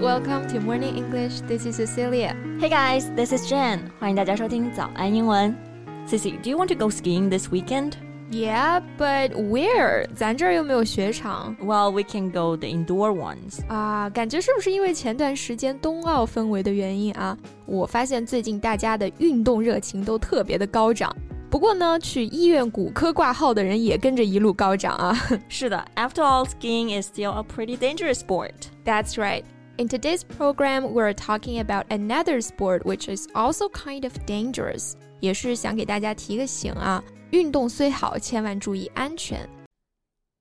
welcome to Morning English. This is Cecilia. Hey guys, this is Jen. 欢迎大家收听早安英文。Cici, do you want to go skiing this weekend? Yeah, but where? 咱这儿又没有雪场。 Well, we can go the indoor ones. 啊，感觉是不是因为前段时间冬奥氛围的原因啊？我发现最近大家的运动热情都特别的高涨。不过呢，去医院骨科挂号的人也跟着一路高涨啊。是的，After all, skiing is still a pretty dangerous sport. That's right. In today's program, we're talking about another sport which is also kind of dangerous. 也是想给大家提个醒啊，运动虽好，千万注意安全。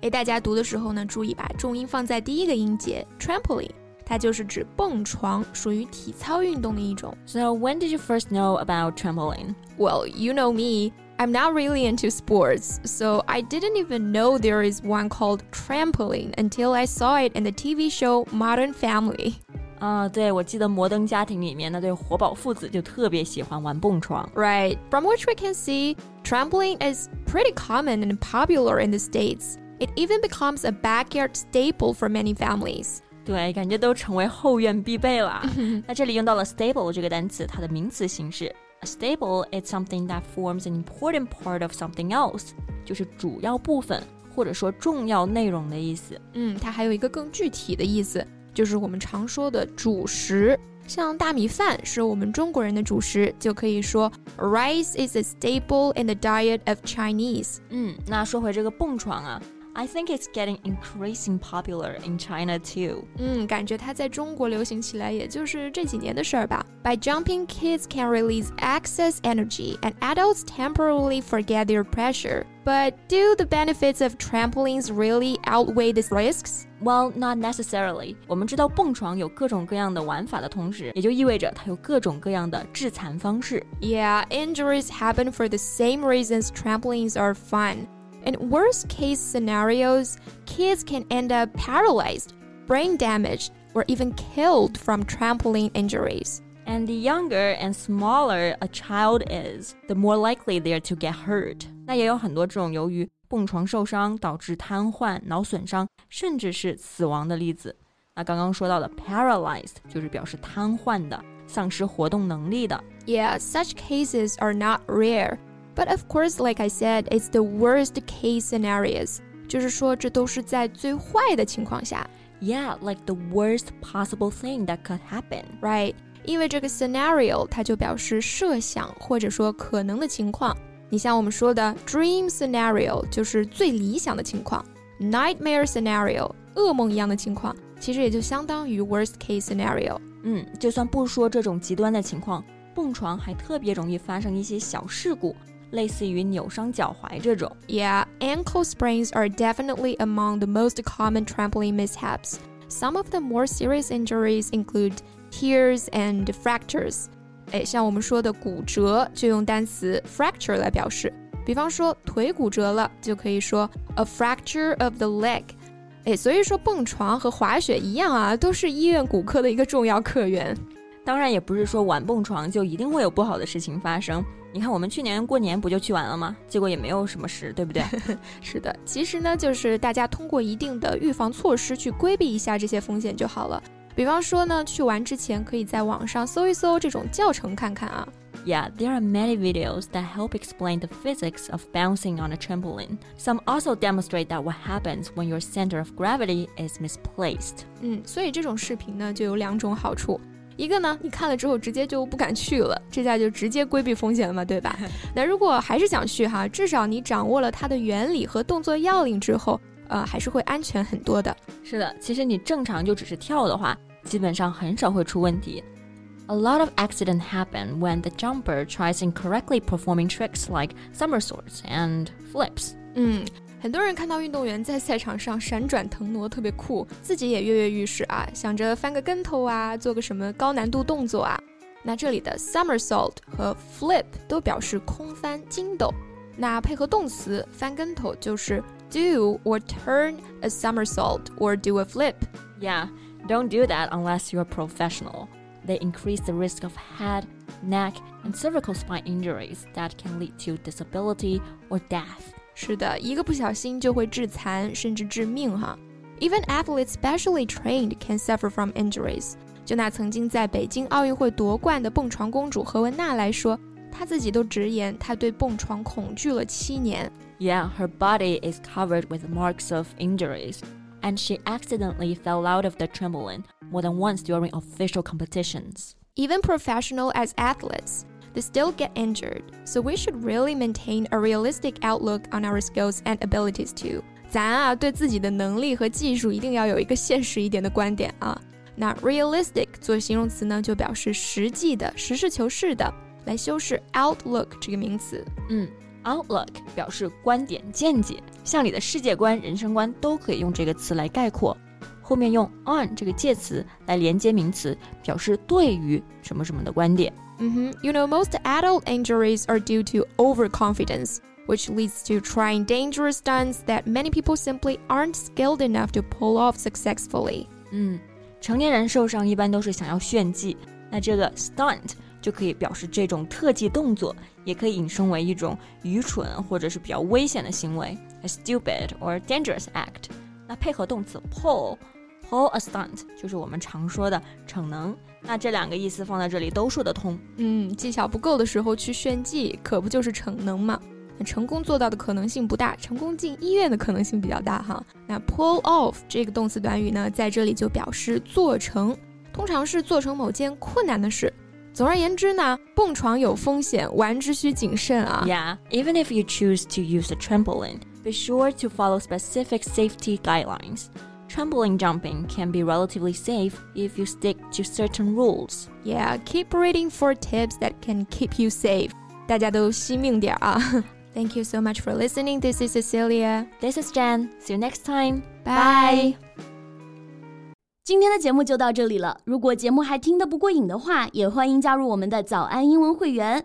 诶，大家读的时候呢，注意把重音放在第一个音节，trampoline，它就是指蹦床，属于体操运动的一种。 So when did you first know about trampoline? Well, you know me. I'm not really into sports, so I didn't even know there is one called trampoline until I saw it in the TV show Modern Family. 啊、对，我记得《摩登家庭》里面那对活宝父子就特别喜欢玩蹦床。 Right. From which we can see, trampoline is pretty common and popular in the States. It even becomes a backyard staple for many families. 对，感觉都成为后院必备了。那这里用到了 staple 这个单词，它的名词形式。A staple is something that forms an important part of something else，就是主要部分或者说重要内容的意思。嗯，它还有一个更具体的意思，就是我们常说的主食。像大米饭是我们中国人的主食，就可以说 rice is a staple in the diet of Chinese。嗯，那说回这个蹦床啊。，I think it's getting increasing popular in China too。嗯，感觉它在中国流行起来，也就是这几年的事儿吧。By jumping, kids can release excess energy, and adults temporarily forget their pressure. But do the benefits of trampolines really outweigh the risks? Well, not necessarily。我们知道蹦床有各种各样的玩法的同时，也就意味着它有各种各样的致残方式。 Yeah, injuries happen for the same reasons trampolines are fun. In worst case scenarios, kids can end up paralyzed, brain damaged, or even killed from trampoline injuries. And the younger and smaller a child is, the more likely they are to get hurt. 那也有很多这种由于蹦床受伤导致瘫痪、脑损伤，甚至是死亡的例子。那刚刚说到的 paralyzed 就是表示瘫痪的、丧失活动能力的。 Yeah, such cases are not rare. But of course, like I said, it's the worst case scenarios. 就是说，这都是在最坏的情况下 Yeah, like the worst possible thing that could happen. ，right？因为这个 scenario 它就表示设想或者说可能的情况。你像我们说的 dream scenario 就是最理想的情况，nightmare scenario 噩梦一样的情况，其实也就相当于 worst case scenario。嗯，就算不说这种极端的情况，蹦床还特别容易发生一些小事故， 类似于扭伤脚踝这种。 Yeah, ankle sprains are definitely among the most common trampoline mishaps. Some of the more serious injuries include tears and fractures. 哎，像我们说的骨折，就用单词 fracture 来表示。比方说腿骨折了，就可以说 a fracture of the leg。哎，所以说蹦床和滑雪一样啊，都是医院骨科的一个重要客源。当然，也不是说玩蹦床就一定会有不好的事情发生。 你看，我们去年过年不就去玩了吗？结果也没有什么事，对不对？是的，其实呢，就是大家通过一定的预防措施去规避一下这些风险就好了。比方说呢，去玩之前可以在网上搜一搜这种教程看看啊。Yeah, there are many videos that help explain the physics of bouncing on a trampoline. Some also demonstrate that what happens when your center of gravity is misplaced. 嗯，所以这种视频呢就有两种好处。一个呢，你看了之后直接就不敢去了，这下就直接规避风险了嘛，对吧？那如果还是想去哈，至少你掌握了它的原理和动作要领之后，呃，还是会安全很多的。是的，其实你正常就只是跳的话，基本上很少会出问题。A lot of accidents happen when the jumper tries incorrectly performing tricks like somersaults and flips. 嗯，很多人看到运动员在赛场上闪转腾挪，特别酷，自己也跃跃欲试啊，想着翻个跟头啊，做个什么高难度动作啊。 那这里的 somersault 和 flip 都表示空翻、筋斗。那配合动词翻跟头就是 do or turn a somersault or do a flip. Yeah, don't do that unless you're a professional. They increase the risk of head, neck, and cervical spine injuries that can lead to disability or death. 是的，一个不小心就会致残，甚至致命哈。Even athletes specially trained can suffer from injuries. 就拿曾经在北京奥运会夺冠的蹦床公主何雯娜来说，她自己都直言，她对蹦床恐惧了七年。Yeah, her body is covered with marks of injuries, and she accidentally fell out of the trampoline more than once during official competitions. Even professional as athletes, they still get injured. So we should really maintain a realistic outlook on our skills and abilities too. 咱啊，对自己的能力和技术一定要有一个现实一点的观点啊。那 realistic 做形容词呢，就表示实际的、实事求是的。来修饰 outlook 这个名词。嗯，outlook 表示观点、见解，像你的世界观、人生观都可以用这个词来概括。后面用 on 这个介词来连接名词，表示对于什么什么的观点。 嗯哼，You know most adult injuries are due to overconfidence. Which leads to trying dangerous stunts that many people simply aren't skilled enough to pull off successfully. 嗯，成年人受伤一般都是想要炫技，那这个 stunt 就可以表示这种特技动作，也可以引申为一种愚蠢或者是比较危险的行为，a stupid or dangerous act。那配合动词 pull，pull a stunt 就是我们常说的逞能。那这两个意思放在这里都说得通。嗯，技巧不够的时候去炫技，可不就是逞能吗？那成功做到的可能性不大，成功进医院的可能性比较大哈。那 pull off 这个动词短语呢，在这里就表示做成，通常是做成某件困难的事。总而言之呢，蹦床有风险，玩之需谨慎啊。Yeah, even if you choose to use a trampoline, be sure to follow specific safety guidelines. Trampoline jumping can be relatively safe if you stick to certain rules. Yeah, keep reading for tips that can keep you safe. 大家都惜命点啊。Thank you so much for listening. This is Cecilia. This is Jen. See you next time. Bye. 今天的节目就到这里了。如果节目还听得不过瘾的话，也欢迎加入我们的早安英文会员。